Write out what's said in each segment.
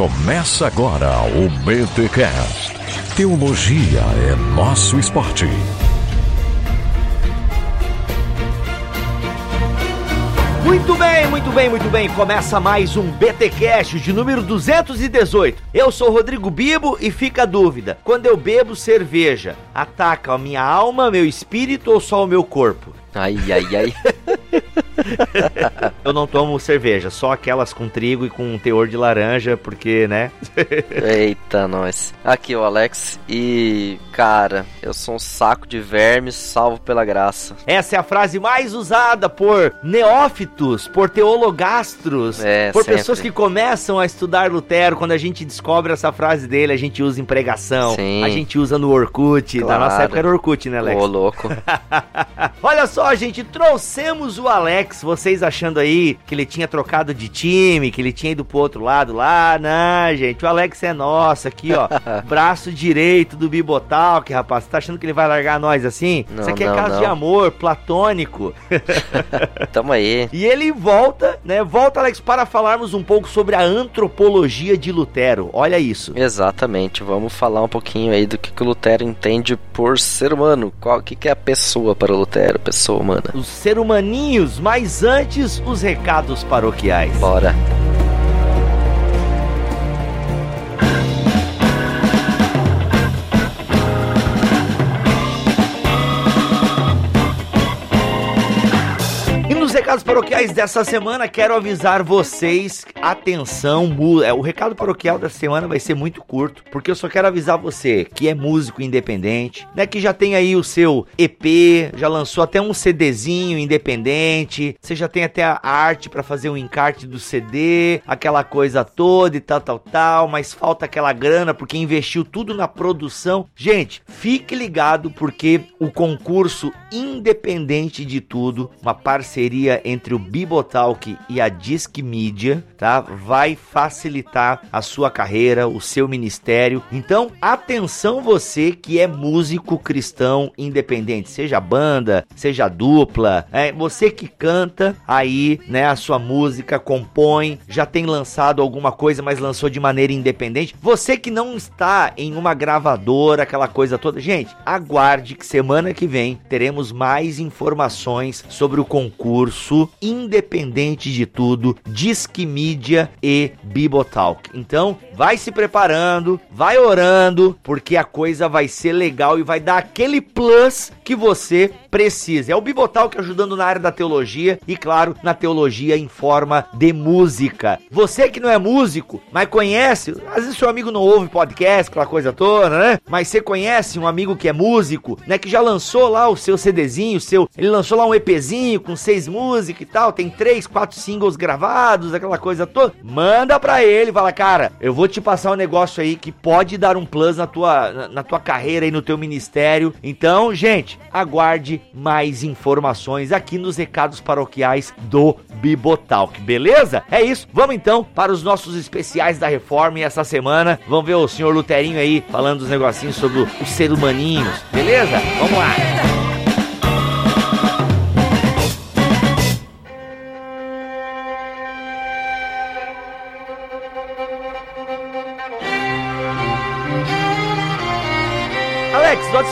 Começa agora o BTCast. Teologia é nosso esporte. Muito bem, muito bem, muito bem. Começa mais um BTcast de número 218. Eu sou Rodrigo Bibo e fica a dúvida: quando eu bebo cerveja, ataca a minha alma, meu espírito ou só o meu corpo? Ai, ai, ai. eu não tomo cerveja, só aquelas com trigo e com teor de laranja, porque, né? Eita, nós. Aqui o Alex e, cara, eu sou um saco de vermes salvo pela graça. Essa é a frase mais usada por neófitos, por teologastros, é, por sempre. pessoas que começam a estudar Lutero. Quando a gente descobre essa frase dele, a gente usa em pregação, Sim. a gente usa no Orkut. Claro. Na nossa época era Orkut, né, Alex? Ô, louco. Olha só, gente, trouxemos o Alex, vocês achando aí que ele tinha trocado de time, que ele tinha ido pro outro lado lá. Não, gente, o Alex é nosso aqui, ó. braço direito do Bibotalk, rapaz. Você tá achando que ele vai largar nós assim? Não, Isso aqui é não, caso não. de amor, platônico. Tamo aí. E ele volta, né? Volta, Alex, para falarmos um pouco sobre a antropologia de Lutero. Olha isso. Exatamente, vamos falar um pouquinho aí do que, que o Lutero entende por ser humano. Qual que, que é a pessoa para o Lutero, pessoa humana. Os ser humaninhos, mas antes, os recados paroquiais. Bora. Recados paroquiais dessa semana, quero avisar vocês, atenção, é, o recado paroquial dessa semana vai ser muito curto, porque eu só quero avisar você que é músico independente, né, que já tem aí o seu EP, já lançou até um CDzinho independente, você já tem até a arte pra fazer um encarte do CD, aquela coisa toda e tal, tal, tal, mas falta aquela grana porque investiu tudo na produção. Gente, fique ligado porque o concurso independente de tudo, uma parceria entre o Bibotalk e a Disc Media, tá? Vai facilitar a sua carreira, o seu ministério. Então, atenção você que é músico cristão independente, seja banda, seja dupla, é, você que canta aí, né, a sua música, compõe, já tem lançado alguma coisa, mas lançou de maneira independente. Você que não está em uma gravadora, aquela coisa toda. Gente, aguarde que semana que vem teremos mais informações sobre o concurso independente de tudo, Disque Mídia e Bibotalk. Então, vai se preparando, vai orando, porque a coisa vai ser legal e vai dar aquele plus que você precisa. É o Bibotalk ajudando na área da teologia e, claro, na teologia em forma de música. Você que não é músico, mas conhece, às vezes seu amigo não ouve podcast, aquela coisa toda, né? Mas você conhece um amigo que é músico, né? Que já lançou lá o seu CDzinho, seu, ele lançou lá um EPzinho com seis músicas e tal, tem três, quatro singles gravados, aquela coisa toda. Manda pra ele, fala, cara, eu vou te passar um negócio aí que pode dar um plus na tua, na, tua carreira e no teu ministério. Então, gente, aguarde mais informações aqui nos recados paroquiais do Bibotalk, beleza? É isso. Vamos então para os nossos especiais da reforma e essa semana vamos ver o senhor Luterinho aí falando os negocinhos sobre os ser humaninhos, beleza? Vamos lá.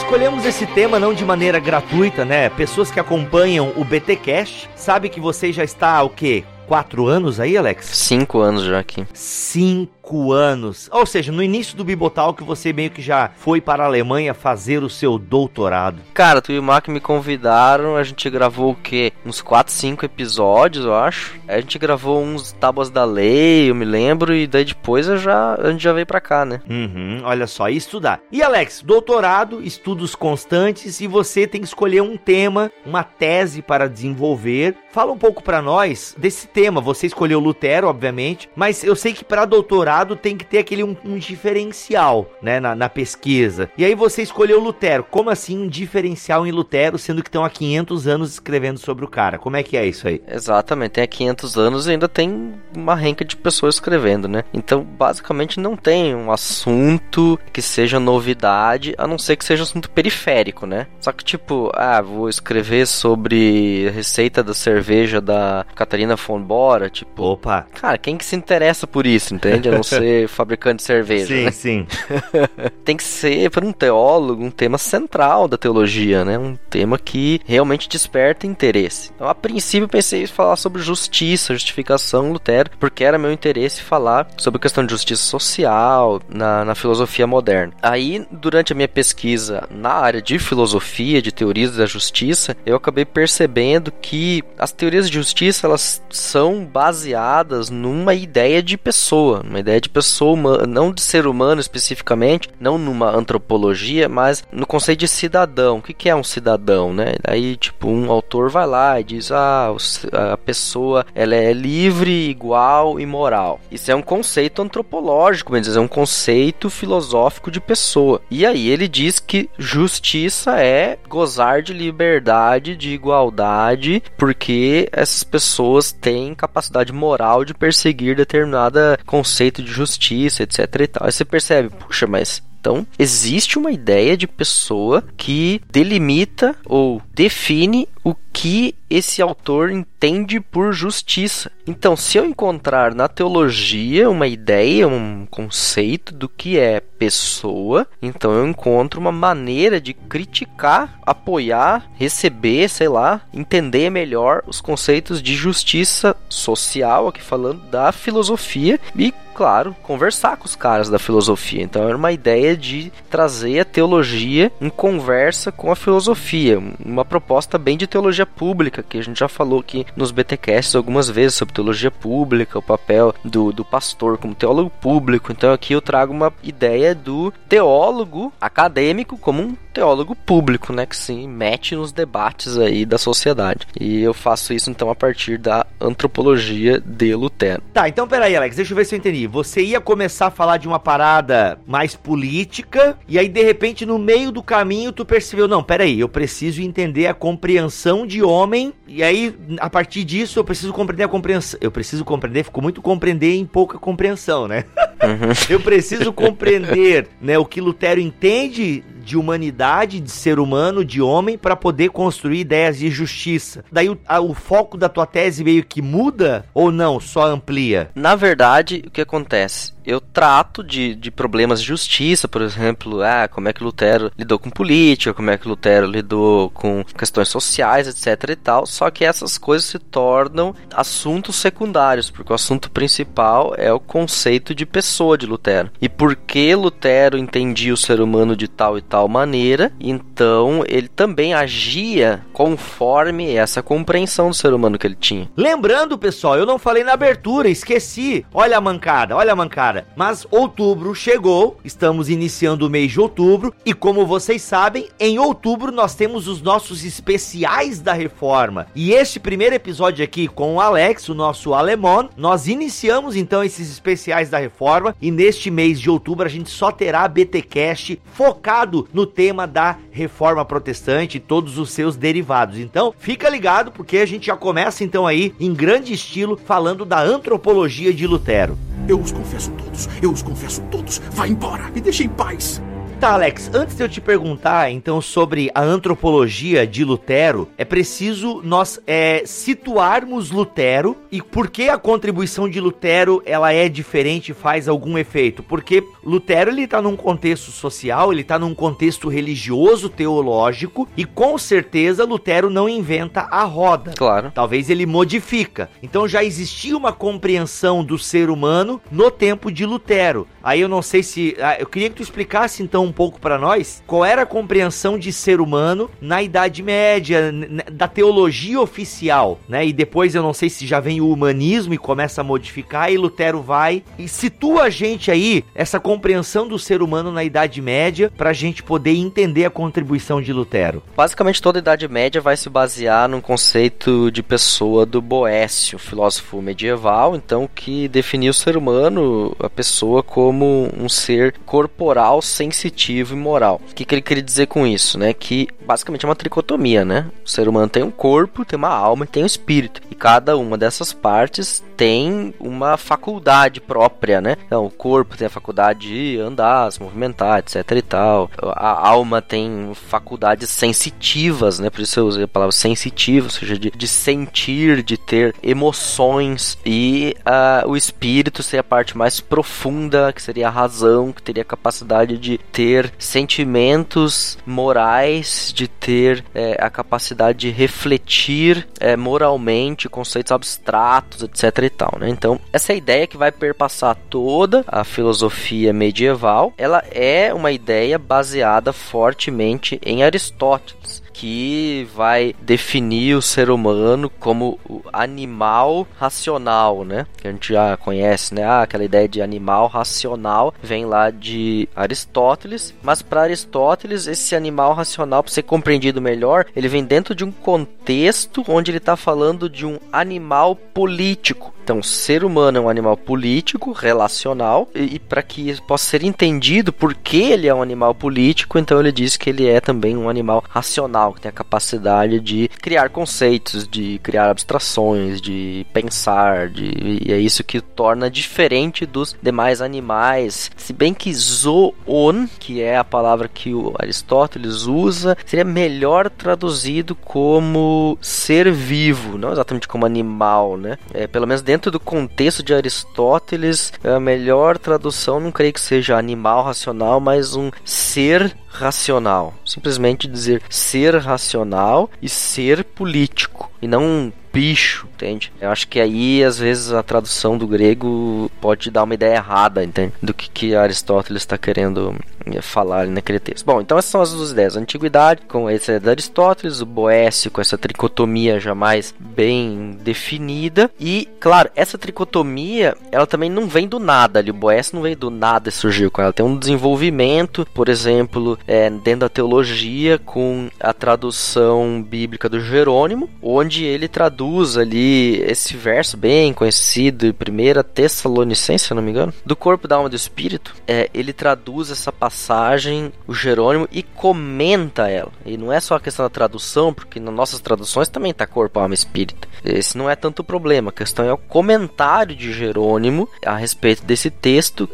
Escolhemos esse tema não de maneira gratuita, né? Pessoas que acompanham o BTcast sabem que você já está o quê? Quatro anos aí, Alex? Cinco anos já aqui. Cinco anos. Ou seja, no início do Bibotal que você meio que já foi para a Alemanha fazer o seu doutorado. Cara, tu e o Mac me convidaram, a gente gravou o quê? Uns 4, 5 episódios, eu acho. A gente gravou uns Tábuas da Lei, eu me lembro, e daí depois eu já, a gente já veio pra cá, né? Uhum, olha só, e estudar. E Alex, doutorado, estudos constantes e você tem que escolher um tema, uma tese para desenvolver. Fala um pouco para nós desse tema. Você escolheu Lutero, obviamente, mas eu sei que para doutorado tem que ter aquele um, um diferencial, né, na, na pesquisa. E aí você escolheu Lutero. Como assim um diferencial em Lutero, sendo que estão há 500 anos escrevendo sobre o cara? Como é que é isso aí? Exatamente, tem há 500 anos e ainda tem uma renca de pessoas escrevendo, né? Então, basicamente, não tem um assunto que seja novidade, a não ser que seja um assunto periférico, né? Só que, tipo, ah, vou escrever sobre a receita da cerveja da Catarina von Bora, tipo, Opa, cara, quem que se interessa por isso, entende? A não ser fabricante de cerveja. Sim, né? sim. Tem que ser, para um teólogo, um tema central da teologia, né? Um tema que realmente desperta interesse. Então, a princípio, pensei em falar sobre justiça, justificação, Lutero, porque era meu interesse falar sobre a questão de justiça social na, na filosofia moderna. Aí, durante a minha pesquisa na área de filosofia, de teorias da justiça, eu acabei percebendo que as teorias de justiça elas são baseadas numa ideia de pessoa, uma ideia de pessoa humana, não de ser humano especificamente, não numa antropologia, mas no conceito de cidadão. O que é um cidadão, né? Aí, tipo, um autor vai lá e diz: ah, a pessoa ela é livre, igual e moral. Isso é um conceito antropológico, dizer, é um conceito filosófico de pessoa. E aí ele diz que justiça é gozar de liberdade, de igualdade, porque essas pessoas têm capacidade moral de perseguir determinado conceito de justiça, etc e tal. Aí você percebe, puxa, mas então, existe uma ideia de pessoa que delimita ou define o que esse autor entende por justiça. Então, se eu encontrar na teologia uma ideia, um conceito do que é pessoa, então eu encontro uma maneira de criticar, apoiar, receber, sei lá, entender melhor os conceitos de justiça social, aqui falando da filosofia e claro, conversar com os caras da filosofia. Então era uma ideia de trazer a teologia em conversa com a filosofia, uma proposta bem de teologia pública, que a gente já falou aqui nos BTcasts algumas vezes sobre teologia pública, o papel do, do pastor como teólogo público. Então aqui eu trago uma ideia do teólogo acadêmico como um teólogo público, né, que se mete nos debates aí da sociedade. E eu faço isso então a partir da antropologia de Lutero. Tá, então peraí, Alex, deixa eu ver se eu entendi. Você ia começar a falar de uma parada mais política, e aí de repente no meio do caminho tu percebeu, não, peraí, eu preciso entender a compreensão de homem, e aí a partir disso eu preciso compreender a compreensão. Eu preciso compreender, ficou muito compreender em pouca compreensão, né? Uhum. eu preciso compreender, né, o que Lutero entende de humanidade, de ser humano, de homem, para poder construir ideias de justiça. Daí o, a, o, foco da tua tese meio que muda ou não, só amplia? Na verdade, o que acontece? eu trato de, de problemas de justiça, por exemplo, ah, como é que Lutero lidou com política, como é que Lutero lidou com questões sociais, etc e tal, só que essas coisas se tornam assuntos secundários, porque o assunto principal é o conceito de pessoa de Lutero. E por que Lutero entendia o ser humano de tal e tal maneira, então ele também agia conforme essa compreensão do ser humano que ele tinha. Lembrando, pessoal, eu não falei na abertura, esqueci. Olha a mancada, olha a mancada. Mas outubro chegou, estamos iniciando o mês de outubro e como vocês sabem, em outubro nós temos os nossos especiais da reforma. E este primeiro episódio aqui com o Alex, o nosso alemão, nós iniciamos então esses especiais da reforma e neste mês de outubro a gente só terá BTcast focado no tema da reforma protestante e todos os seus derivados. Então, fica ligado porque a gente já começa então aí em grande estilo falando da antropologia de Lutero. Eu os confesso todos, eu os confesso todos. Vá embora, me deixe em paz. Tá, Alex, antes de eu te perguntar então sobre a antropologia de Lutero, é preciso nós é, situarmos Lutero e por que a contribuição de Lutero ela é diferente faz algum efeito? Porque Lutero ele tá num contexto social, ele tá num contexto religioso, teológico e com certeza Lutero não inventa a roda. Claro. Talvez ele modifica. Então já existia uma compreensão do ser humano no tempo de Lutero. Aí eu não sei se ah, eu queria que tu explicasse então um pouco para nós qual era a compreensão de ser humano na Idade Média, da teologia oficial, né? E depois eu não sei se já vem o humanismo e começa a modificar, e Lutero vai e situa a gente aí, essa compreensão do ser humano na Idade Média, pra gente poder entender a contribuição de Lutero. Basicamente, toda a Idade Média vai se basear num conceito de pessoa do Boécio, filósofo medieval, então, que definiu o ser humano, a pessoa, como um ser corporal sensitivo sensitivo e moral. O que, que ele queria dizer com isso, né? Que basicamente é uma tricotomia, né? O ser humano tem um corpo, tem uma alma e tem um espírito. E cada uma dessas partes tem uma faculdade própria, né? Então, o corpo tem a faculdade de andar, se movimentar, etc e tal. A alma tem faculdades sensitivas, né? Por isso eu usei a palavra sensitivo, ou seja, de, de sentir, de ter emoções. E uh, o espírito seria a parte mais profunda, que seria a razão, que teria a capacidade de ter sentimentos morais, de ter é, a capacidade de refletir é, moralmente conceitos abstratos, etc e tal, né? Então, essa ideia que vai perpassar toda a filosofia medieval, ela é uma ideia baseada fortemente em Aristóteles que vai definir o ser humano como animal racional, né? Que a gente já conhece, né? Ah, aquela ideia de animal racional vem lá de Aristóteles, mas para Aristóteles esse animal racional, para ser compreendido melhor, ele vem dentro de um contexto onde ele está falando de um animal político. Então, o ser humano é um animal político, relacional, e, e para que possa ser entendido por que ele é um animal político, então ele diz que ele é também um animal racional, que tem a capacidade de criar conceitos, de criar abstrações, de pensar, de, e é isso que torna diferente dos demais animais. Se bem que zoon, que é a palavra que o Aristóteles usa, seria melhor traduzido como ser vivo, não exatamente como animal, né? É, pelo menos dentro dentro do contexto de Aristóteles, a melhor tradução não creio que seja animal racional, mas um ser racional. Simplesmente dizer ser racional e ser político. E não bicho, entende? Eu acho que aí, às vezes, a tradução do grego pode dar uma ideia errada, entende? Do que, que Aristóteles está querendo eh, falar naquele texto. Bom, então essas são as duas ideias. A antiguidade, com essa ideia de Aristóteles, o Boécio, com essa tricotomia jamais bem definida. E, claro, essa tricotomia, ela também não vem do nada ali. O Boécio não vem do nada e surgiu com ela. Tem um desenvolvimento, por exemplo, é, dentro da teologia, com a tradução bíblica do Jerônimo, onde ele traduz traduz ali esse verso bem conhecido, em 1 Tessalonicense, se não me engano, do corpo, da alma do espírito, é, ele traduz essa passagem, o Jerônimo, e comenta ela. E não é só a questão da tradução, porque nas nossas traduções também está corpo, alma e espírito. Esse não é tanto o problema, a questão é o comentário de Jerônimo a respeito desse texto.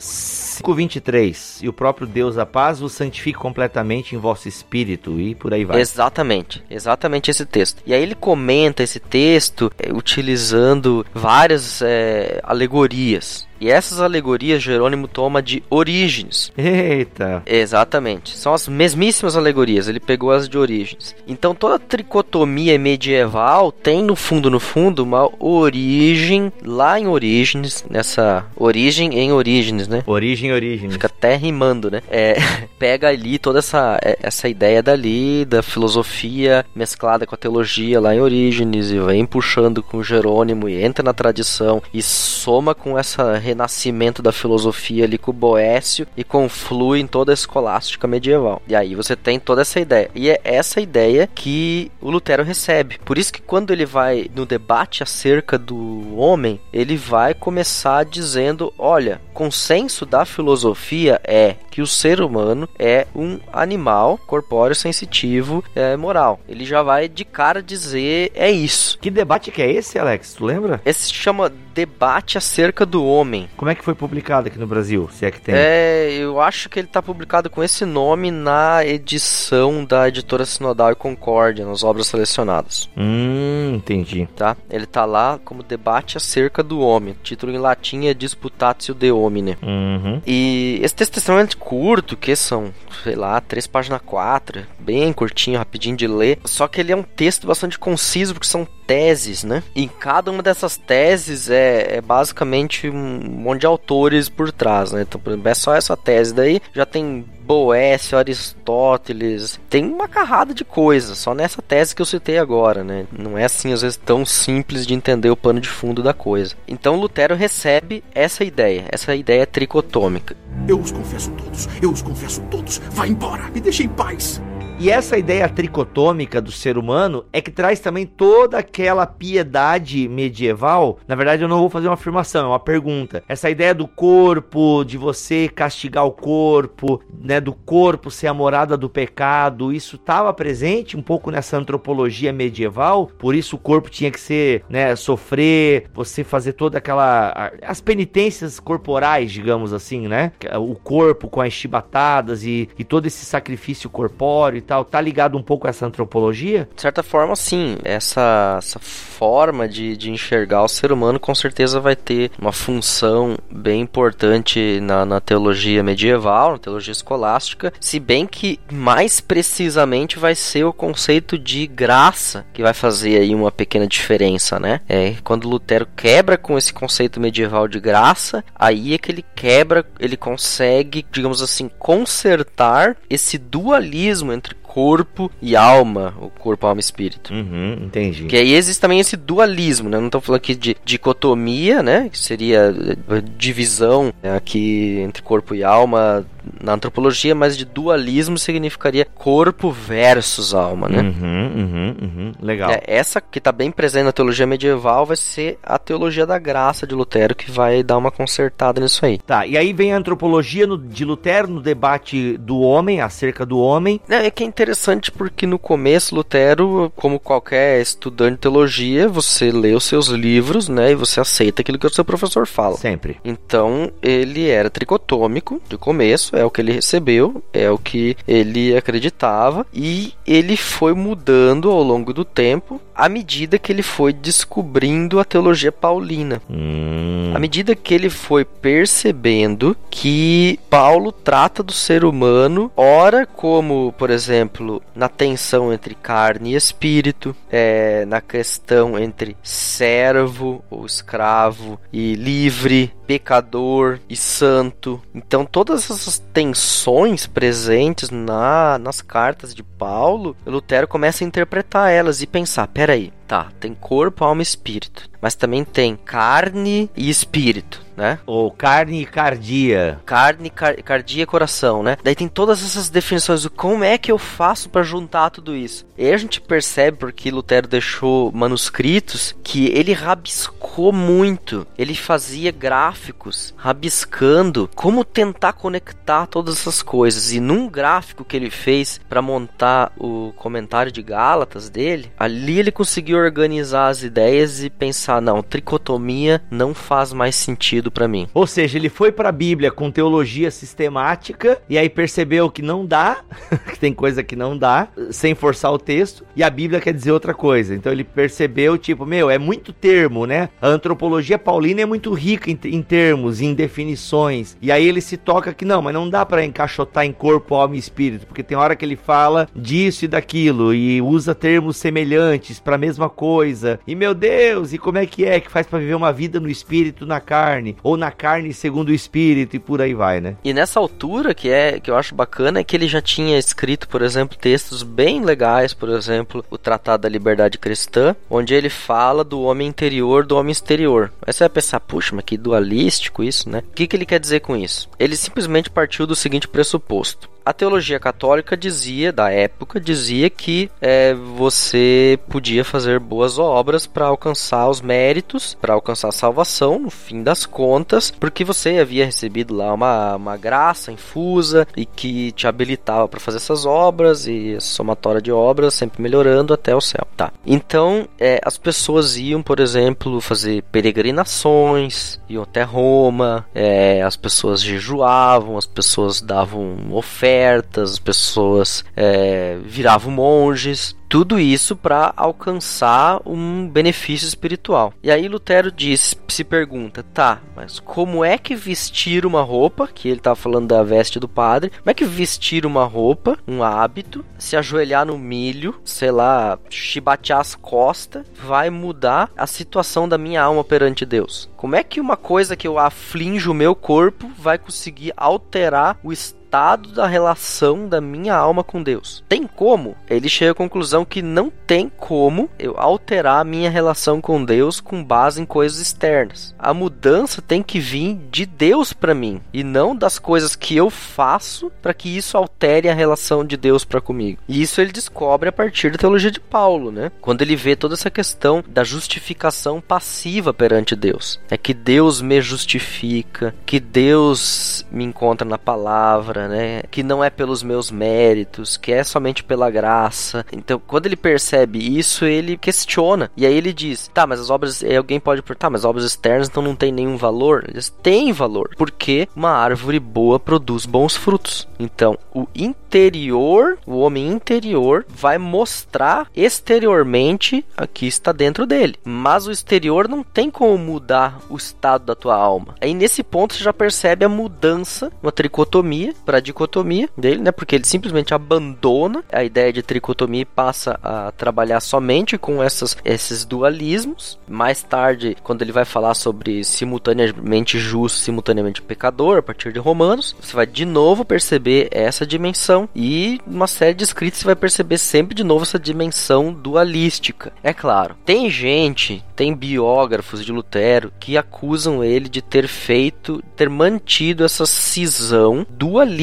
5:23 E o próprio Deus da paz o santifique completamente em vosso espírito e por aí vai. Exatamente, exatamente esse texto. E aí ele comenta esse texto é, utilizando várias é, alegorias. E essas alegorias Jerônimo toma de Orígenes. Eita! Exatamente. São as mesmíssimas alegorias, ele pegou as de Orígenes. Então toda tricotomia medieval tem no fundo, no fundo, uma origem lá em Orígenes, nessa origem em Orígenes, né? Origem, Orígenes. Fica até rimando, né? É, pega ali toda essa, é, essa ideia dali, da filosofia mesclada com a teologia lá em Orígenes e vem puxando com Jerônimo e entra na tradição e soma com essa renascimento da filosofia ali com o Boécio e conflui em toda a escolástica medieval. E aí você tem toda essa ideia. E é essa ideia que o Lutero recebe. Por isso que quando ele vai no debate acerca do homem, ele vai começar dizendo: olha, consenso da filosofia é que o ser humano é um animal corpóreo sensitivo é, moral. Ele já vai de cara dizer é isso. Que debate que é esse, Alex? Tu lembra? Esse se chama debate acerca do homem. Como é que foi publicado aqui no Brasil, se é que tem? É, eu acho que ele está publicado com esse nome na edição da editora Sinodal e Concórdia, nas obras selecionadas. Hum, entendi. Tá? Ele tá lá como debate acerca do homem. O título em latim é Disputatio de Homine. Uhum. E esse texto é extremamente curto, que são, sei lá, três páginas quatro, bem curtinho, rapidinho de ler. Só que ele é um texto bastante conciso, porque são teses, né? E cada uma dessas teses é, é, basicamente um monte de autores por trás, né? Então, por exemplo, é só essa tese daí, já tem Boécio, Aristóteles, tem uma carrada de coisas, só nessa tese que eu citei agora, né? Não é assim, às vezes, tão simples de entender o pano de fundo da coisa. Então, Lutero recebe essa ideia, essa ideia tricotômica. Eu os confesso todos, eu os confesso todos. Vá embora, me deixe em paz. E essa ideia tricotômica do ser humano é que traz também toda aquela piedade medieval. Na verdade, eu não vou fazer uma afirmação, é uma pergunta. Essa ideia do corpo, de você castigar o corpo, né, do corpo ser a morada do pecado, isso estava presente um pouco nessa antropologia medieval. Por isso o corpo tinha que ser, né, sofrer, você fazer toda aquela as penitências corporais, digamos assim, né? O corpo com as chibatadas e, e todo esse sacrifício corpóreo tal, tá ligado um pouco a essa antropologia? De certa forma, sim. Essa, essa forma de, de enxergar o ser humano com certeza vai ter uma função bem importante na, na teologia medieval, na teologia escolástica, se bem que mais precisamente vai ser o conceito de graça que vai fazer aí uma pequena diferença, né? É, quando Lutero quebra com esse conceito medieval de graça, aí é que ele quebra, ele consegue, digamos assim, consertar esse dualismo entre corpo e alma, o corpo, alma e espírito. Uhum, entendi. Que aí existe também esse dualismo, né? Não estou falando aqui de dicotomia, né? Que seria eh, divisão né? aqui entre corpo e alma na antropologia, mas de dualismo significaria corpo versus alma, né? Uhum, uhum, uhum. Legal. É, essa que está bem presente na teologia medieval vai ser a teologia da graça de Lutero que vai dar uma consertada nisso aí. Tá, e aí vem a antropologia no, de Lutero no debate do homem, acerca do homem. É, é que é interessante porque no começo Lutero, como qualquer estudante de teologia, você lê os seus livros, né, e você aceita aquilo que o seu professor fala. Sempre. Então, ele era tricotômico de começo, é o que ele recebeu, é o que ele acreditava e ele foi mudando ao longo do tempo à medida que ele foi descobrindo a teologia paulina. Hum. À medida que ele foi percebendo que Paulo trata do ser humano, ora como, por exemplo, na tensão entre carne e espírito, é, na questão entre servo ou escravo e livre, pecador e santo. Então, todas essas tensões presentes na, nas cartas de Paulo, Lutero começa a interpretar elas e pensar: peraí, tá, tem corpo, alma e espírito, mas também tem carne e espírito, né? Ou carne e cardia. Carne, car cardia e coração, né? Daí tem todas essas definições do como é que eu faço para juntar tudo isso. E aí a gente percebe porque Lutero deixou manuscritos que ele rabiscou muito. Ele fazia gráficos rabiscando como tentar conectar todas essas coisas. E num gráfico que ele fez para montar o comentário de Gálatas dele, ali ele conseguiu organizar as ideias e pensar, não, tricotomia não faz mais sentido para mim. Ou seja, ele foi para a Bíblia com teologia sistemática e aí percebeu que não dá, que tem coisa que não dá, sem forçar o texto, e a Bíblia quer dizer outra coisa. Então ele percebeu, tipo, meu, é muito termo, né? A antropologia paulina é muito rica em, em termos, em definições. E aí ele se toca que não, mas não dá para encaixotar em corpo, alma e espírito, porque tem hora que ele fala disso e daquilo e usa termos semelhantes para a mesma coisa. E meu Deus, e como é que é que faz para viver uma vida no espírito, na carne, ou na carne segundo o espírito e por aí vai, né? E nessa altura que é que eu acho bacana é que ele já tinha escrito, por exemplo, textos bem legais, por exemplo, o Tratado da Liberdade Cristã, onde ele fala do homem interior, do homem exterior. Aí você vai pensar, puxa, mas que dualístico isso, né? O que, que ele quer dizer com isso? Ele simplesmente partiu do seguinte pressuposto: a teologia católica dizia, da época, dizia que é, você podia fazer boas obras para alcançar os méritos, para alcançar a salvação, no fim das contas, porque você havia recebido lá uma, uma graça infusa e que te habilitava para fazer essas obras e somatória de obras sempre melhorando até o céu. Tá. Então, é, as pessoas iam, por exemplo, fazer peregrinações, iam até Roma, é, as pessoas jejuavam, as pessoas davam ofertas as pessoas é, viravam monges. Tudo isso para alcançar um benefício espiritual. E aí Lutero diz, se pergunta, tá, mas como é que vestir uma roupa, que ele estava falando da veste do padre, como é que vestir uma roupa, um hábito, se ajoelhar no milho, sei lá, chibatear as costas, vai mudar a situação da minha alma perante Deus? Como é que uma coisa que eu aflinjo o meu corpo vai conseguir alterar o estado estado da relação da minha alma com Deus. Tem como? Ele chega à conclusão que não tem como eu alterar a minha relação com Deus com base em coisas externas. A mudança tem que vir de Deus para mim e não das coisas que eu faço para que isso altere a relação de Deus para comigo. E isso ele descobre a partir da teologia de Paulo, né? Quando ele vê toda essa questão da justificação passiva perante Deus. É que Deus me justifica, que Deus me encontra na palavra, né? Que não é pelos meus méritos, que é somente pela graça. Então, quando ele percebe isso, ele questiona. E aí ele diz: "Tá, mas as obras, alguém pode perguntar, tá, mas obras externas então não tem nenhum valor?" Ele diz: "Tem valor, porque uma árvore boa produz bons frutos. Então, o interior, o homem interior vai mostrar exteriormente aqui está dentro dele. Mas o exterior não tem como mudar o estado da tua alma. Aí nesse ponto você já percebe a mudança, uma tricotomia para dicotomia dele, né? Porque ele simplesmente abandona a ideia de tricotomia e passa a trabalhar somente com essas, esses dualismos. Mais tarde, quando ele vai falar sobre simultaneamente justo, simultaneamente pecador, a partir de Romanos, você vai de novo perceber essa dimensão e uma série de escritos você vai perceber sempre de novo essa dimensão dualística. É claro, tem gente, tem biógrafos de Lutero que acusam ele de ter feito, ter mantido essa cisão dualística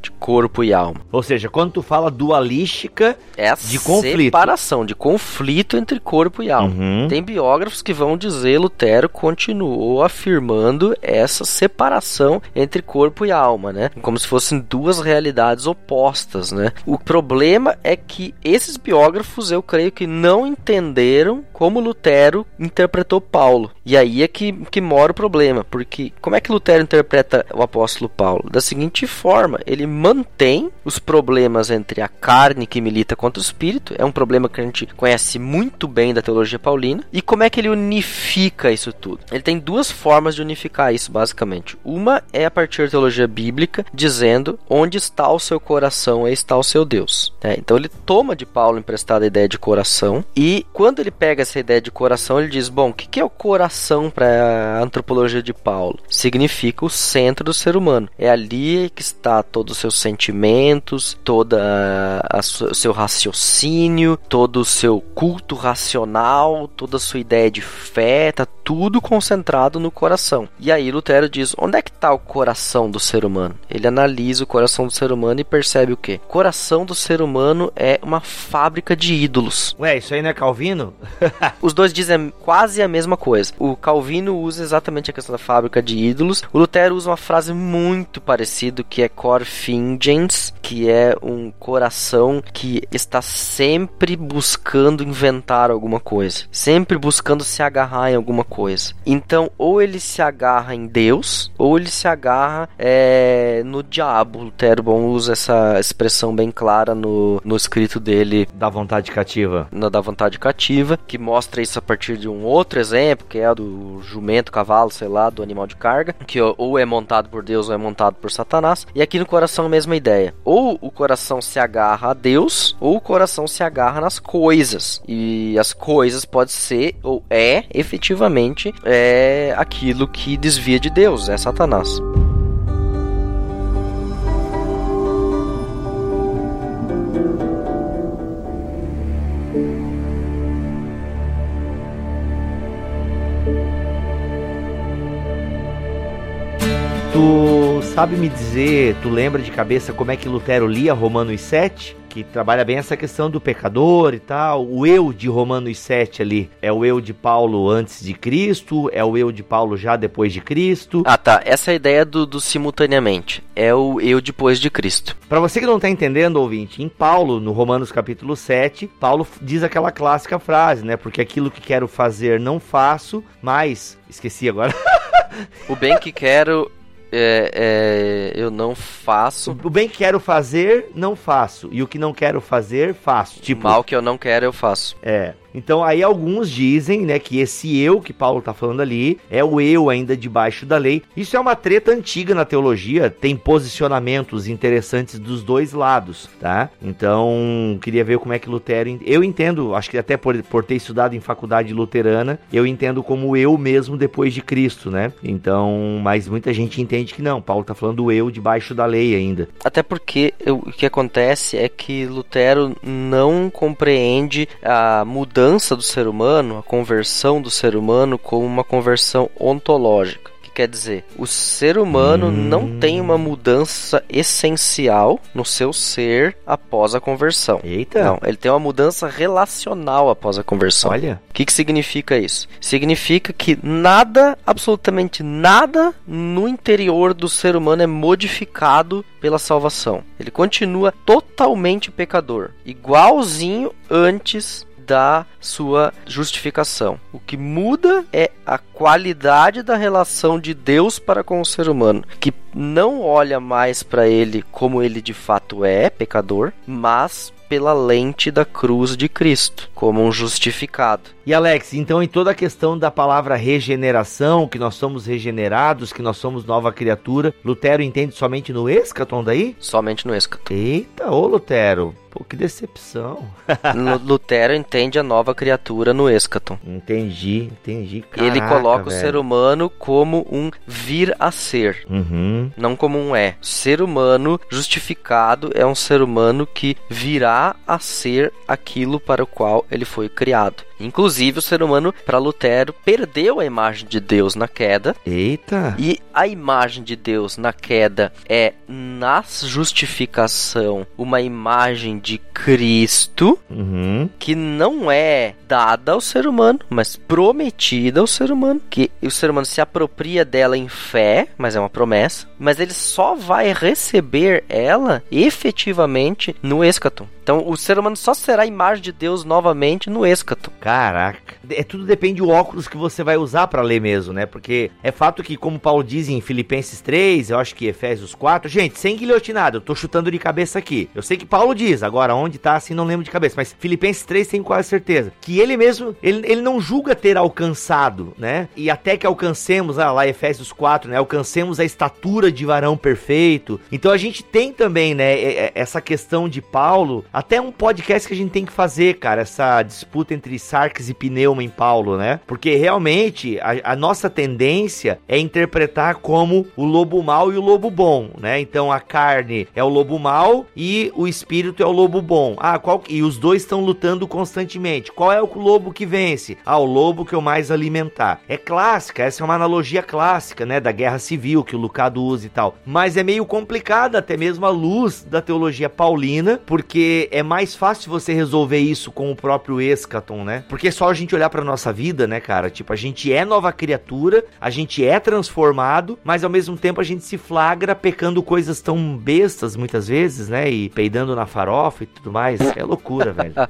de corpo e alma. Ou seja, quando tu fala dualística, é a de conflito. separação, de conflito entre corpo e alma. Uhum. Tem biógrafos que vão dizer Lutero continuou afirmando essa separação entre corpo e alma, né? Como se fossem duas realidades opostas, né? O problema é que esses biógrafos, eu creio que não entenderam como Lutero interpretou Paulo. E aí é que, que mora o problema, porque como é que Lutero interpreta o apóstolo Paulo? Da seguinte forma, ele mantém os problemas entre a carne que milita contra o espírito, é um problema que a gente conhece muito bem da teologia paulina, e como é que ele unifica isso tudo? Ele tem duas formas de unificar isso, basicamente. Uma é a partir da teologia bíblica, dizendo onde está o seu coração, aí está o seu Deus. É, então ele toma de Paulo emprestada a ideia de coração, e quando ele pega essa ideia de coração, ele diz: bom, o que é o coração para a antropologia de Paulo? Significa o centro do ser humano. É ali que está todos os seus sentimentos, todo o seu raciocínio, todo o seu culto racional, toda a sua ideia de fé, tá tudo concentrado no coração. E aí Lutero diz: onde é que está o coração do ser humano? Ele analisa o coração do ser humano e percebe o que? O coração do ser humano é uma fábrica de ídolos. Ué, isso aí não é Calvino? Os dois dizem quase a mesma coisa. O Calvino usa exatamente a questão da fábrica de ídolos. O Lutero usa uma frase muito parecida que é cor fingens, que é um coração que está sempre buscando inventar alguma coisa, sempre buscando se agarrar em alguma coisa. Então, ou ele se agarra em Deus, ou ele se agarra é, no diabo. Lutero bom usa essa expressão bem clara no, no escrito dele da vontade cativa. Na da vontade cativa, que mostra isso a partir de um outro exemplo, que é do jumento, cavalo, sei lá, do animal de carga, que ou é montado por Deus ou é montado por Satanás. E aqui no coração a mesma ideia. Ou o coração se agarra a Deus, ou o coração se agarra nas coisas. E as coisas pode ser ou é efetivamente é aquilo que desvia de Deus, é Satanás. Tu sabe me dizer, tu lembra de cabeça como é que Lutero lia Romanos 7? Que trabalha bem essa questão do pecador e tal. O eu de Romanos 7 ali é o eu de Paulo antes de Cristo, é o eu de Paulo já depois de Cristo. Ah, tá. Essa é a ideia do, do simultaneamente. É o eu depois de Cristo. Para você que não tá entendendo, ouvinte, em Paulo, no Romanos capítulo 7, Paulo diz aquela clássica frase, né? Porque aquilo que quero fazer não faço, mas. Esqueci agora. o bem que quero é, é, eu não faço. O bem que quero fazer, não faço. E o que não quero fazer, faço. Tipo, o mal que eu não quero, eu faço. É. Então aí alguns dizem, né, que esse eu que Paulo tá falando ali é o eu ainda debaixo da lei. Isso é uma treta antiga na teologia, tem posicionamentos interessantes dos dois lados, tá? Então, queria ver como é que Lutero, eu entendo, acho que até por, por ter estudado em faculdade luterana, eu entendo como eu mesmo depois de Cristo, né? Então, mas muita gente entende que não, Paulo tá falando do eu debaixo da lei ainda. Até porque o que acontece é que Lutero não compreende a mudança do ser humano, a conversão do ser humano como uma conversão ontológica quer dizer, o ser humano hum. não tem uma mudança essencial no seu ser após a conversão. Eita! Não, ele tem uma mudança relacional após a conversão. Olha. O que, que significa isso? Significa que nada, absolutamente nada, no interior do ser humano é modificado pela salvação. Ele continua totalmente pecador, igualzinho antes da sua justificação. O que muda é a qualidade da relação de Deus para com o ser humano, que não olha mais para ele como ele de fato é, pecador, mas pela lente da cruz de Cristo, como um justificado. E Alex, então em toda a questão da palavra regeneração, que nós somos regenerados, que nós somos nova criatura, Lutero entende somente no escaton daí? Somente no escaton. Eita, ô Lutero, Pô, que decepção. Lutero entende a nova criatura no escaton. Entendi, entendi. Caraca, Ele coloca velho. o ser humano como um vir a ser, uhum. não como um é. Ser humano justificado é um ser humano que virá a ser aquilo para o qual ele foi criado. Inclusive, o ser humano, para Lutero, perdeu a imagem de Deus na queda. Eita! E a imagem de Deus na queda é, na justificação, uma imagem de Cristo, uhum. que não é dada ao ser humano, mas prometida ao ser humano. Que o ser humano se apropria dela em fé, mas é uma promessa. Mas ele só vai receber ela efetivamente no escatom. Então o ser humano só será a imagem de Deus novamente no escatom. Caraca. É tudo depende do óculos que você vai usar para ler mesmo, né? Porque é fato que, como Paulo diz em Filipenses 3, eu acho que Efésios 4, gente, sem guilhotinado, eu tô chutando de cabeça aqui. Eu sei que Paulo diz, agora onde tá assim não lembro de cabeça, mas Filipenses 3 tem quase certeza. Que ele mesmo, ele, ele não julga ter alcançado, né? E até que alcancemos, ah, lá Efésios 4, né? Alcancemos a estatura de varão perfeito. Então a gente tem também, né, essa questão de Paulo até um podcast que a gente tem que fazer, cara, essa disputa entre Sarkis e Pneuma em Paulo, né? Porque realmente a, a, nossa tendência é interpretar como o lobo mau e o lobo bom, né? Então a carne é o lobo mau e o espírito é o lobo bom. Ah, qual e os dois estão lutando constantemente. Qual é o lobo que vence? Ah, o lobo que eu mais alimentar. É clássica, essa é uma analogia clássica, né, da guerra civil que o Lucado usa e tal. Mas é meio complicado até mesmo à luz da teologia paulina, porque é mais fácil você resolver isso com o próprio escaton, né? Porque é só a gente olhar pra nossa vida, né, cara? Tipo, a gente é nova criatura, a gente é transformado, mas ao mesmo tempo a gente se flagra pecando coisas tão bestas muitas vezes, né? E peidando na farofa e tudo mais. É loucura, velho.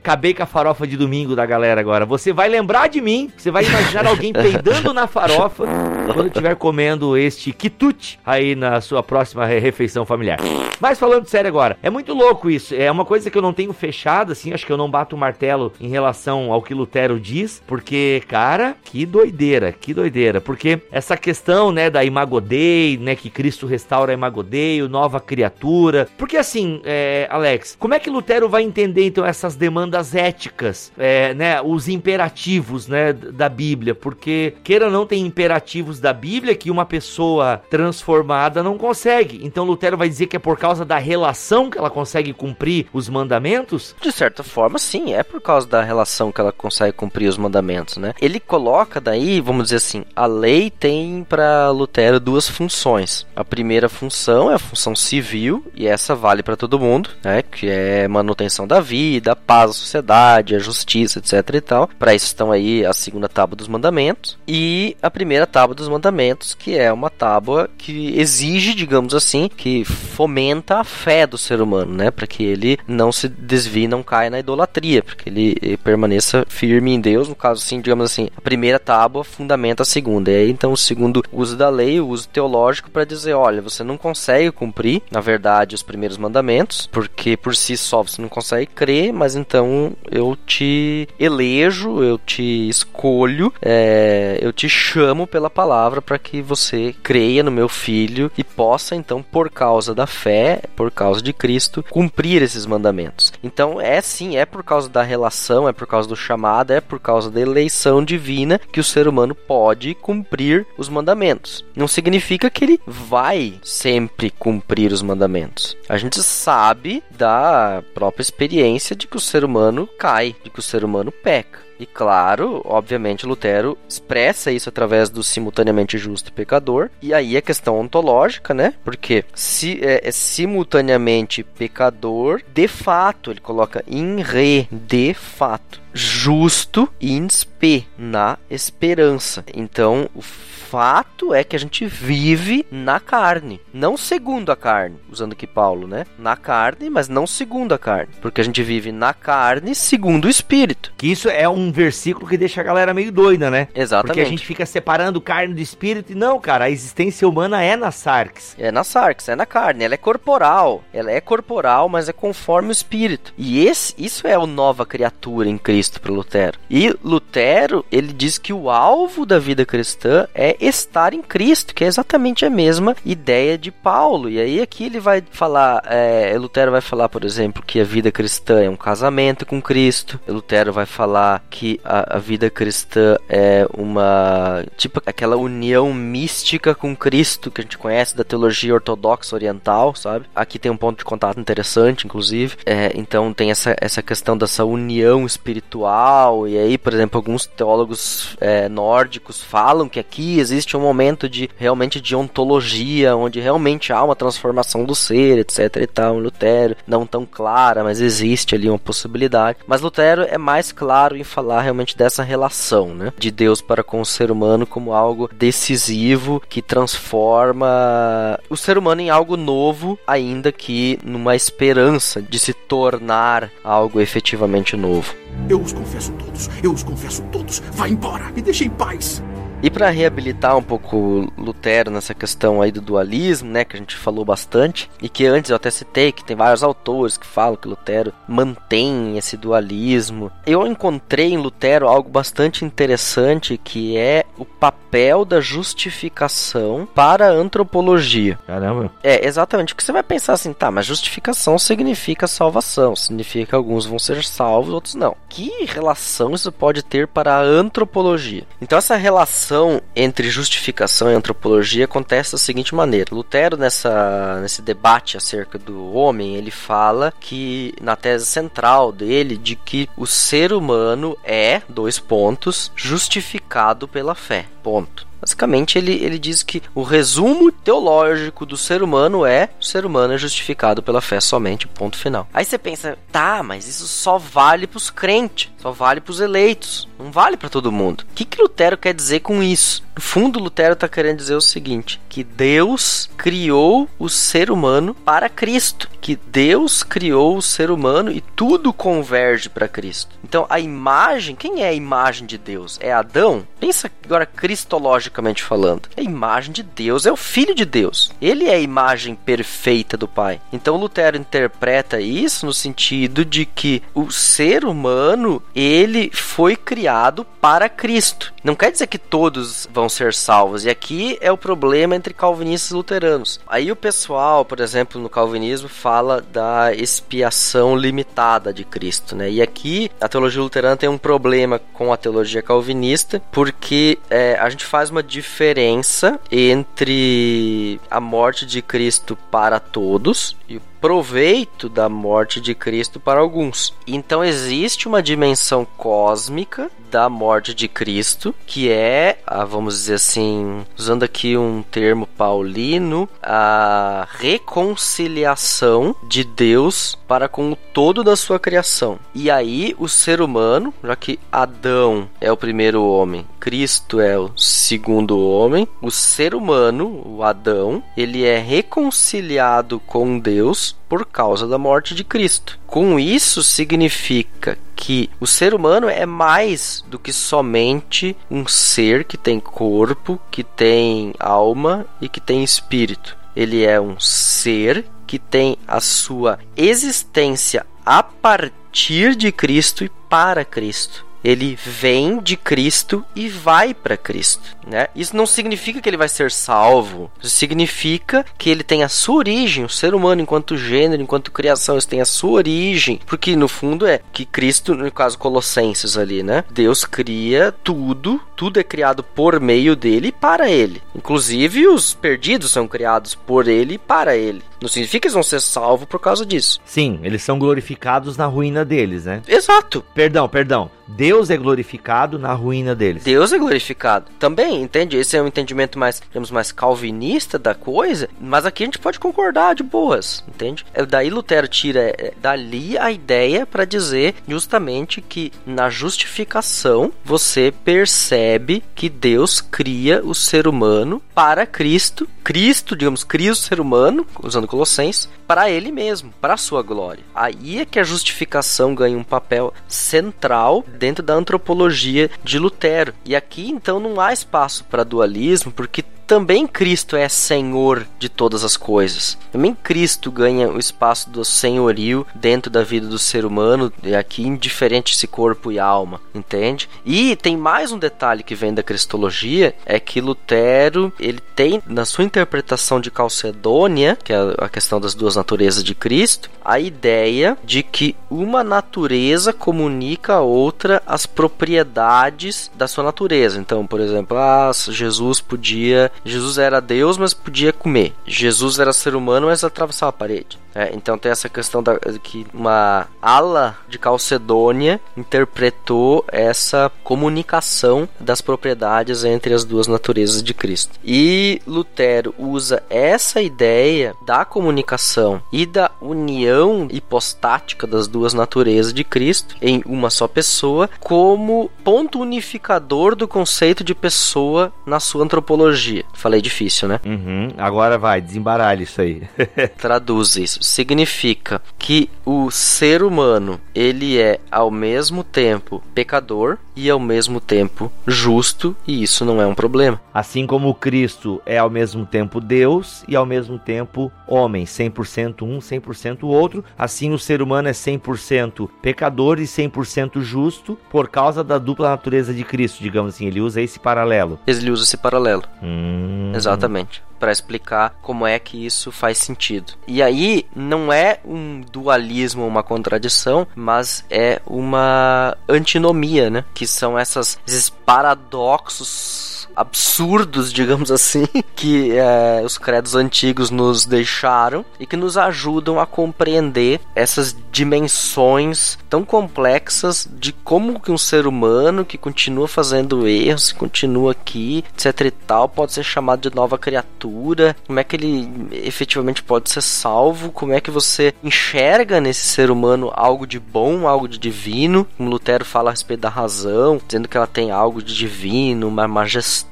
Acabei com a farofa de domingo da galera agora. Você vai lembrar de mim, você vai imaginar alguém peidando na farofa quando estiver comendo este quitute aí na sua próxima refeição familiar. Mas falando sério agora, é muito louco isso. É uma coisa que eu não tenho fechado, assim, acho que eu não bato o martelo em relação ao que Lutero diz, porque, cara, que doideira, que doideira. Porque essa questão, né, da Imago Dei, né, que Cristo restaura a Imago Dei, o nova criatura. Porque assim, é, Alex, como é que Lutero vai entender então essas demandas éticas, é, né, os imperativos, né, da Bíblia? Porque, queira ou não, tem imperativos da Bíblia que uma pessoa transformada não consegue. Então Lutero vai dizer que é por causa da relação relação que ela consegue cumprir os mandamentos? De certa forma, sim, é por causa da relação que ela consegue cumprir os mandamentos, né? Ele coloca daí, vamos dizer assim, a lei tem para Lutero duas funções. A primeira função é a função civil, e essa vale para todo mundo, né? Que é manutenção da vida, a paz da sociedade, a justiça, etc e tal. Para isso estão aí a segunda tábua dos mandamentos e a primeira tábua dos mandamentos, que é uma tábua que exige, digamos assim, que fomenta a fé do ser humano, né? Para que ele não se desvie, não caia na idolatria, porque ele, ele permaneça firme em Deus. No caso, assim, digamos assim, a primeira tábua fundamenta a segunda. E aí, então, o segundo uso da lei, o uso teológico, para dizer: olha, você não consegue cumprir, na verdade, os primeiros mandamentos, porque por si só você não consegue crer, mas então eu te elejo, eu te escolho, é, eu te chamo pela palavra para que você creia no meu filho e possa, então, por causa da fé, por causa de Cristo, cumprir esses mandamentos. Então, é sim, é por causa da relação, é por causa do chamado, é por causa da eleição divina que o ser humano pode cumprir os mandamentos. Não significa que ele vai sempre cumprir os mandamentos. A gente sabe da própria experiência de que o ser humano cai, de que o ser humano peca. E claro, obviamente, Lutero expressa isso através do simultaneamente justo e pecador. E aí a questão ontológica, né? Porque se é, é simultaneamente pecador, de fato, ele coloca in re, de fato, justo in spe, na esperança. Então, o fato é que a gente vive na carne, não segundo a carne, usando aqui Paulo, né? Na carne, mas não segundo a carne, porque a gente vive na carne segundo o espírito. Que isso é um versículo que deixa a galera meio doida, né? Exatamente. Porque a gente fica separando carne do espírito e não, cara, a existência humana é na sarx. É na sarx, é na carne, ela é corporal, ela é corporal, mas é conforme o espírito. E esse, isso é a nova criatura em Cristo para Lutero. E Lutero, ele diz que o alvo da vida cristã é estar em Cristo, que é exatamente a mesma ideia de Paulo. E aí aqui ele vai falar, é, Lutero vai falar, por exemplo, que a vida cristã é um casamento com Cristo. Lutero vai falar que a, a vida cristã é uma tipo aquela união mística com Cristo que a gente conhece da teologia ortodoxa oriental, sabe? Aqui tem um ponto de contato interessante, inclusive. É, então tem essa, essa questão dessa união espiritual. E aí, por exemplo, alguns teólogos é, nórdicos falam que aqui existe um momento de realmente de ontologia, onde realmente há uma transformação do ser, etc e tal. Lutero, não tão clara, mas existe ali uma possibilidade. Mas Lutero é mais claro em falar realmente dessa relação, né? De Deus para com o ser humano como algo decisivo que transforma o ser humano em algo novo, ainda que numa esperança de se tornar algo efetivamente novo. Eu os confesso todos, eu os confesso todos. Vá embora, me deixe em paz. E para reabilitar um pouco Lutero nessa questão aí do dualismo, né, que a gente falou bastante, e que antes eu até citei que tem vários autores que falam que Lutero mantém esse dualismo. Eu encontrei em Lutero algo bastante interessante que é o papel da justificação para a antropologia. Caramba. É, exatamente. Porque você vai pensar assim, tá, mas justificação significa salvação, significa que alguns vão ser salvos, outros não. Que relação isso pode ter para a antropologia? Então essa relação relação entre justificação e antropologia acontece da seguinte maneira. Lutero, nessa, nesse debate acerca do homem, ele fala que, na tese central dele, de que o ser humano é, dois pontos, justificado pela fé. Ponto. Basicamente, ele, ele diz que o resumo teológico do ser humano é: o ser humano é justificado pela fé somente, ponto final. Aí você pensa, tá, mas isso só vale para os crentes, só vale para os eleitos, não vale para todo mundo. O que, que Lutero quer dizer com isso? No fundo, Lutero está querendo dizer o seguinte: que Deus criou o ser humano para Cristo, que Deus criou o ser humano e tudo converge para Cristo. Então, a imagem, quem é a imagem de Deus? É Adão? Pensa agora cristologicamente falando. A imagem de Deus é o filho de Deus. Ele é a imagem perfeita do Pai. Então, Lutero interpreta isso no sentido de que o ser humano, ele foi criado para Cristo. Não quer dizer que todos vão ser salvos. E aqui é o problema entre calvinistas e luteranos. Aí o pessoal, por exemplo, no calvinismo fala da expiação limitada de Cristo, né? E aqui a teologia luterana tem um problema com a teologia calvinista, porque é, a gente faz uma diferença entre a morte de Cristo para todos e proveito da morte de Cristo para alguns. Então existe uma dimensão cósmica da morte de Cristo, que é, a, vamos dizer assim, usando aqui um termo paulino, a reconciliação de Deus para com o todo da sua criação. E aí o ser humano, já que Adão é o primeiro homem, Cristo é o segundo homem, o ser humano, o Adão, ele é reconciliado com Deus por causa da morte de Cristo. Com isso significa que o ser humano é mais do que somente um ser que tem corpo, que tem alma e que tem espírito. Ele é um ser que tem a sua existência a partir de Cristo e para Cristo ele vem de Cristo e vai para Cristo, né? Isso não significa que ele vai ser salvo, isso significa que ele tem a sua origem, o ser humano enquanto gênero, enquanto criação, isso tem a sua origem, porque no fundo é que Cristo, no caso Colossenses ali, né? Deus cria tudo, tudo é criado por meio dele e para ele. Inclusive os perdidos são criados por ele e para ele. Não significa que eles vão ser salvos por causa disso. Sim, eles são glorificados na ruína deles, né? Exato. Perdão, perdão. Deus é glorificado na ruína deles. Deus é glorificado. Também, entende? Esse é um entendimento mais, digamos, mais calvinista da coisa, mas aqui a gente pode concordar de boas, entende? É, daí Lutero tira é, dali a ideia para dizer justamente que na justificação você percebe que Deus cria o ser humano para Cristo. Cristo, digamos, cria o ser humano, usando Colossenses, para ele mesmo, para a sua glória. Aí é que a justificação ganha um papel central dentro da antropologia de Lutero. E aqui então não há espaço para dualismo, porque também Cristo é Senhor de todas as coisas. Também Cristo ganha o espaço do senhorio dentro da vida do ser humano, e aqui indiferente se corpo e alma, entende? E tem mais um detalhe que vem da cristologia, é que Lutero, ele tem na sua interpretação de Calcedônia, que é a questão das duas naturezas de Cristo, a ideia de que uma natureza comunica a outra as propriedades da sua natureza. Então, por exemplo, ah, Jesus podia Jesus era Deus, mas podia comer. Jesus era ser humano, mas atravessava a parede. É, então tem essa questão da, que uma ala de Calcedônia interpretou essa comunicação das propriedades entre as duas naturezas de Cristo. E Lutero usa essa ideia da comunicação e da união hipostática das duas naturezas de Cristo em uma só pessoa como ponto unificador do conceito de pessoa na sua antropologia. Falei difícil, né? Uhum. Agora vai, desembaralha isso aí. Traduz isso significa que o ser humano ele é ao mesmo tempo pecador e ao mesmo tempo justo e isso não é um problema. Assim como Cristo é ao mesmo tempo Deus e ao mesmo tempo homem, 100% um, 100% o outro, assim o ser humano é 100% pecador e 100% justo por causa da dupla natureza de Cristo, digamos assim, ele usa esse paralelo. Ele usa esse paralelo. Hum. Exatamente para explicar como é que isso faz sentido. E aí não é um dualismo, uma contradição, mas é uma antinomia, né? Que são essas, esses paradoxos absurdos, digamos assim, que é, os credos antigos nos deixaram e que nos ajudam a compreender essas dimensões tão complexas de como que um ser humano que continua fazendo erros, continua aqui, etc e tal, pode ser chamado de nova criatura, como é que ele efetivamente pode ser salvo, como é que você enxerga nesse ser humano algo de bom, algo de divino, como Lutero fala a respeito da razão, dizendo que ela tem algo de divino, uma majestade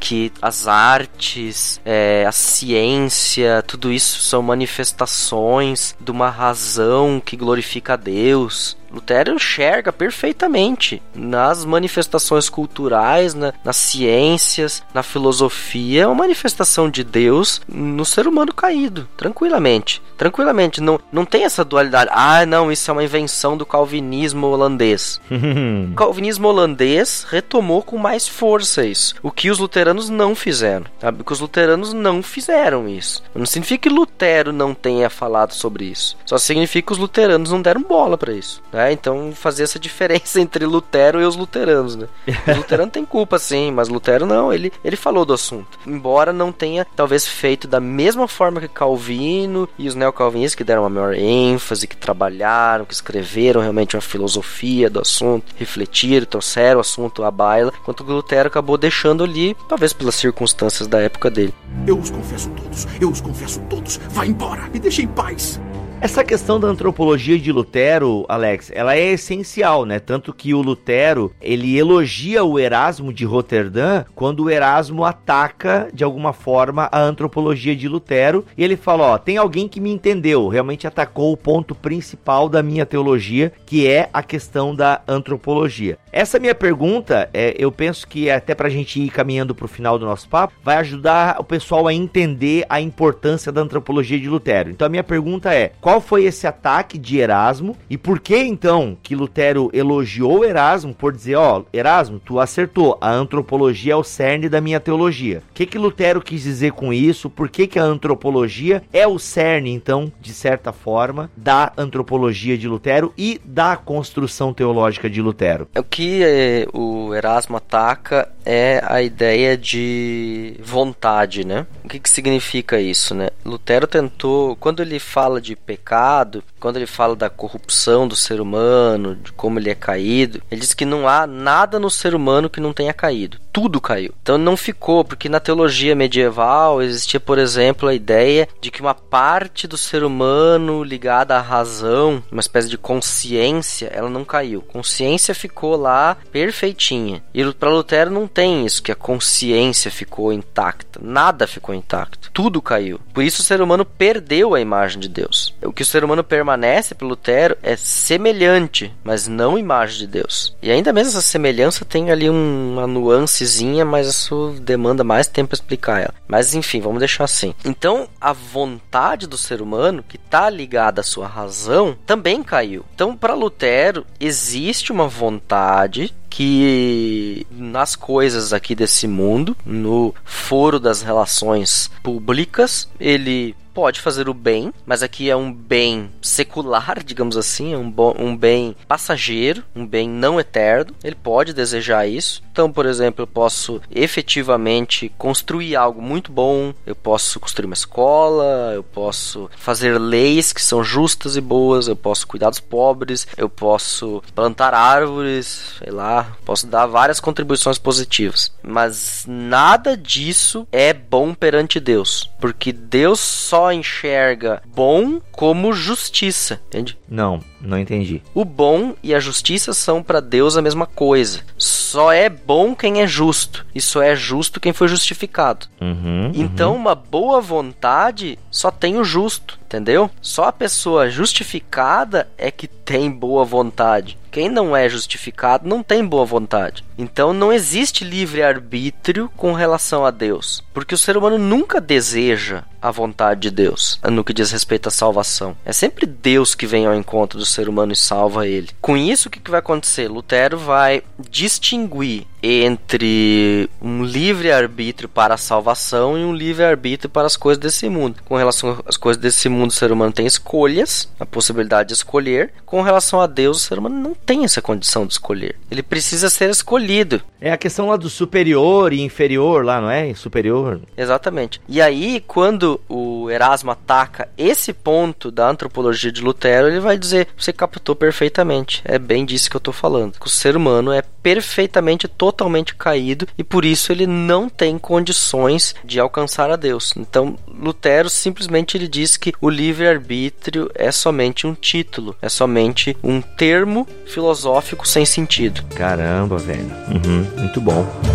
que as artes, é, a ciência, tudo isso são manifestações de uma razão que glorifica a Deus. Lutero enxerga perfeitamente nas manifestações culturais, na, nas ciências, na filosofia, uma manifestação de Deus no ser humano caído, tranquilamente. Tranquilamente, não, não tem essa dualidade. Ah, não, isso é uma invenção do calvinismo holandês. o calvinismo holandês retomou com mais força isso, o que os luteranos não fizeram. Sabe? Porque os luteranos não fizeram isso. Não significa que Lutero não tenha falado sobre isso. Só significa que os luteranos não deram bola para isso. Né? Né? Então fazia essa diferença entre Lutero e os luteranos, né? O luterano tem culpa sim, mas Lutero não, ele, ele falou do assunto. Embora não tenha talvez feito da mesma forma que Calvino e os neocalvinistas que deram uma maior ênfase, que trabalharam, que escreveram realmente uma filosofia do assunto, refletiram, trouxeram o assunto à baila, enquanto Lutero acabou deixando ali, talvez pelas circunstâncias da época dele. Eu os confesso todos, eu os confesso todos. Vá embora, me deixe em paz. Essa questão da antropologia de Lutero, Alex, ela é essencial, né? Tanto que o Lutero, ele elogia o Erasmo de Roterdã quando o Erasmo ataca de alguma forma a antropologia de Lutero, e ele fala, ó, tem alguém que me entendeu, realmente atacou o ponto principal da minha teologia, que é a questão da antropologia. Essa minha pergunta, é, eu penso que até pra gente ir caminhando pro final do nosso papo, vai ajudar o pessoal a entender a importância da antropologia de Lutero. Então a minha pergunta é, qual foi esse ataque de Erasmo e por que então que Lutero elogiou Erasmo por dizer, ó, oh, Erasmo, tu acertou, a antropologia é o cerne da minha teologia. O que que Lutero quis dizer com isso? Por que que a antropologia é o cerne então, de certa forma, da antropologia de Lutero e da construção teológica de Lutero? O que é, o Erasmo ataca é a ideia de vontade, né? O que que significa isso, né? Lutero tentou, quando ele fala de pecado, quando ele fala da corrupção do ser humano, de como ele é caído, ele diz que não há nada no ser humano que não tenha caído. Tudo caiu. Então não ficou, porque na teologia medieval existia, por exemplo, a ideia de que uma parte do ser humano ligada à razão, uma espécie de consciência, ela não caiu. Consciência ficou lá perfeitinha. E para Lutero não tem isso, que a consciência ficou intacta. Nada ficou intacto. Tudo caiu. Por isso o ser humano perdeu a imagem de Deus. O que o ser humano permanece para Lutero é semelhante, mas não imagem de Deus. E ainda mesmo essa semelhança tem ali uma nuancezinha, mas isso demanda mais tempo para explicar ela. Mas enfim, vamos deixar assim. Então, a vontade do ser humano, que está ligada à sua razão, também caiu. Então, para Lutero, existe uma vontade que nas coisas aqui desse mundo, no foro das relações públicas, ele pode fazer o bem, mas aqui é um bem secular, digamos assim, é um, um bem passageiro, um bem não eterno. Ele pode desejar isso. Então, por exemplo, eu posso efetivamente construir algo muito bom, eu posso construir uma escola, eu posso fazer leis que são justas e boas, eu posso cuidar dos pobres, eu posso plantar árvores, sei lá, posso dar várias contribuições positivas. Mas nada disso é bom perante Deus, porque Deus só enxerga bom como justiça, entende? Não, não entendi. O bom e a justiça são para Deus a mesma coisa. Só é bom quem é justo, e só é justo quem foi justificado. Uhum, então, uhum. uma boa vontade só tem o justo, entendeu? Só a pessoa justificada é que tem boa vontade. Quem não é justificado não tem boa vontade. Então não existe livre-arbítrio com relação a Deus. Porque o ser humano nunca deseja a vontade de Deus no que diz respeito à salvação. É sempre Deus que vem ao encontro do ser humano e salva ele. Com isso, o que, que vai acontecer? Lutero vai distinguir entre um livre-arbítrio para a salvação e um livre-arbítrio para as coisas desse mundo. Com relação às coisas desse mundo, o ser humano tem escolhas, a possibilidade de escolher. Com relação a Deus, o ser humano não tem essa condição de escolher. Ele precisa ser escolhido. É a questão lá do superior e inferior lá, não é? Superior. Exatamente. E aí, quando o Erasmo ataca esse ponto da antropologia de Lutero, ele vai dizer: você captou perfeitamente. É bem disso que eu estou falando. O ser humano é perfeitamente totalmente caído e por isso ele não tem condições de alcançar a Deus. Então, Lutero simplesmente ele diz que o livre-arbítrio é somente um título, é somente um termo filosófico sem sentido. Caramba, velho. Uhum, muito bom.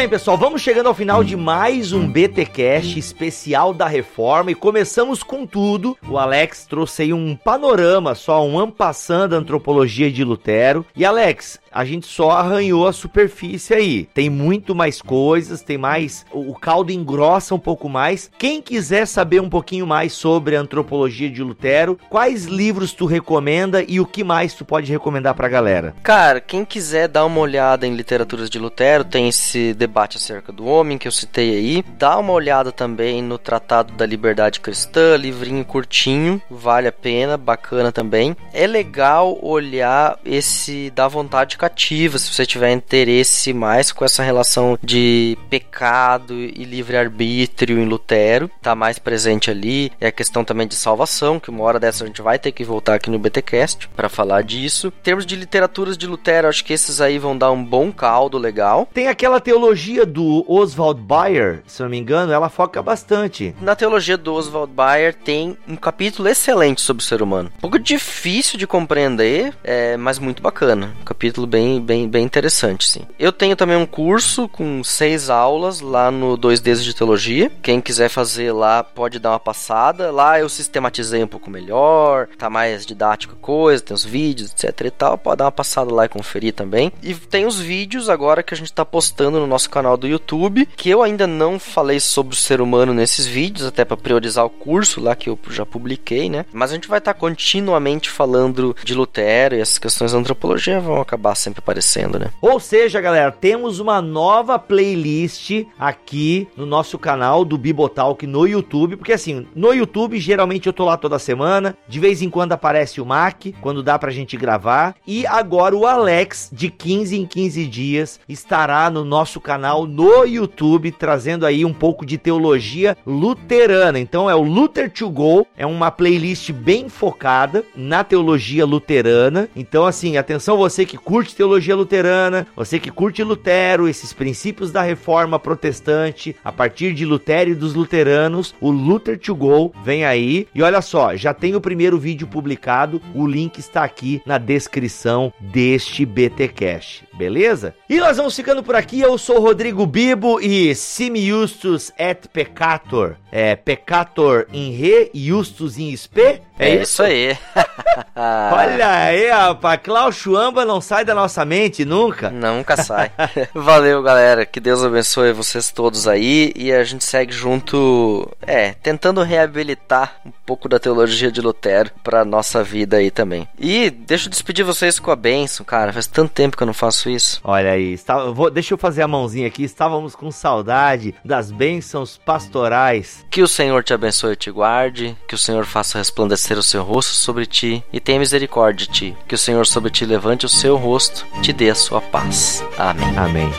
Bem, pessoal, vamos chegando ao final de mais um BTcast especial da Reforma e começamos com tudo. O Alex trouxe aí um panorama, só um ampassando da antropologia de Lutero. E Alex, a gente só arranhou a superfície aí. Tem muito mais coisas, tem mais. O caldo engrossa um pouco mais. Quem quiser saber um pouquinho mais sobre a antropologia de Lutero, quais livros tu recomenda e o que mais tu pode recomendar pra galera? Cara, quem quiser dar uma olhada em literaturas de Lutero, tem esse debate acerca do homem que eu citei aí. Dá uma olhada também no Tratado da Liberdade Cristã, livrinho curtinho, vale a pena, bacana também. É legal olhar esse da vontade cativa, se você tiver interesse mais com essa relação de pecado e livre-arbítrio em Lutero, tá mais presente ali. É a questão também de salvação, que uma hora dessa a gente vai ter que voltar aqui no BTcast para falar disso. Em termos de literaturas de Lutero, acho que esses aí vão dar um bom caldo legal. Tem aquela teologia do Oswald Bayer, se não me engano, ela foca bastante. Na teologia do Oswald Bayer tem um capítulo excelente sobre o ser humano. Um pouco difícil de compreender, é, mas muito bacana. Um capítulo bem, bem, bem interessante, sim. Eu tenho também um curso com seis aulas lá no 2Ds de Teologia. Quem quiser fazer lá pode dar uma passada. Lá eu sistematizei um pouco melhor, tá mais didático a coisa, tem os vídeos, etc e tal. Pode dar uma passada lá e conferir também. E tem os vídeos agora que a gente tá postando no nosso canal do YouTube, que eu ainda não falei sobre o ser humano nesses vídeos, até para priorizar o curso lá que eu já publiquei, né? Mas a gente vai estar tá continuamente falando de Lutero e essas questões da antropologia vão acabar sempre aparecendo, né? Ou seja, galera, temos uma nova playlist aqui no nosso canal do Bibotalk no YouTube, porque assim, no YouTube geralmente eu tô lá toda semana, de vez em quando aparece o Mac, quando dá pra gente gravar, e agora o Alex, de 15 em 15 dias, estará no nosso canal no YouTube, trazendo aí um pouco de teologia luterana. Então é o Luther to Go, é uma playlist bem focada na teologia luterana. Então, assim, atenção você que curte teologia luterana, você que curte Lutero, esses princípios da reforma protestante, a partir de Lutero e dos luteranos, o Luther to Go vem aí. E olha só, já tem o primeiro vídeo publicado, o link está aqui na descrição deste BTcast, beleza? E nós vamos ficando por aqui. Eu sou o Rodrigo Bibo e Simi Justus et Peccator. É, Peccator em re, Justus em spe. É, é isso aí. Olha aí, rapaz. Klaus Schwamba não sai da nossa mente nunca. Nunca sai. Valeu, galera. Que Deus abençoe vocês todos aí. E a gente segue junto, é, tentando reabilitar um pouco da teologia de Lutero pra nossa vida aí também. E deixa eu despedir vocês com a bênção, cara. Faz tanto tempo que eu não faço isso. Olha aí. Está, vou, deixa eu fazer a mãozinha aqui. Estávamos com saudade das bênçãos pastorais. Que o Senhor te abençoe e te guarde. Que o Senhor faça resplandecer o seu rosto sobre ti e tenha misericórdia de ti. Que o Senhor sobre ti levante o seu rosto, te dê a sua paz. Amém. Amém.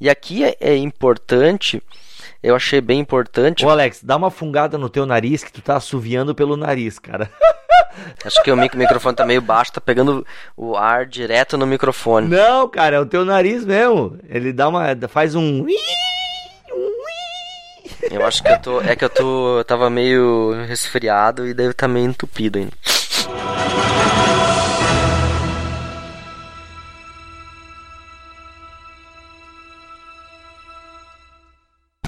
E aqui é, é importante eu achei bem importante. Ô Alex, dá uma fungada no teu nariz que tu tá assoviando pelo nariz, cara. Acho que o microfone tá meio baixo, tá pegando o ar direto no microfone. Não, cara, é o teu nariz mesmo. Ele dá uma. faz um. Eu acho que eu tô. É que eu tô. Eu tava meio resfriado e deve estar tá meio entupido ainda.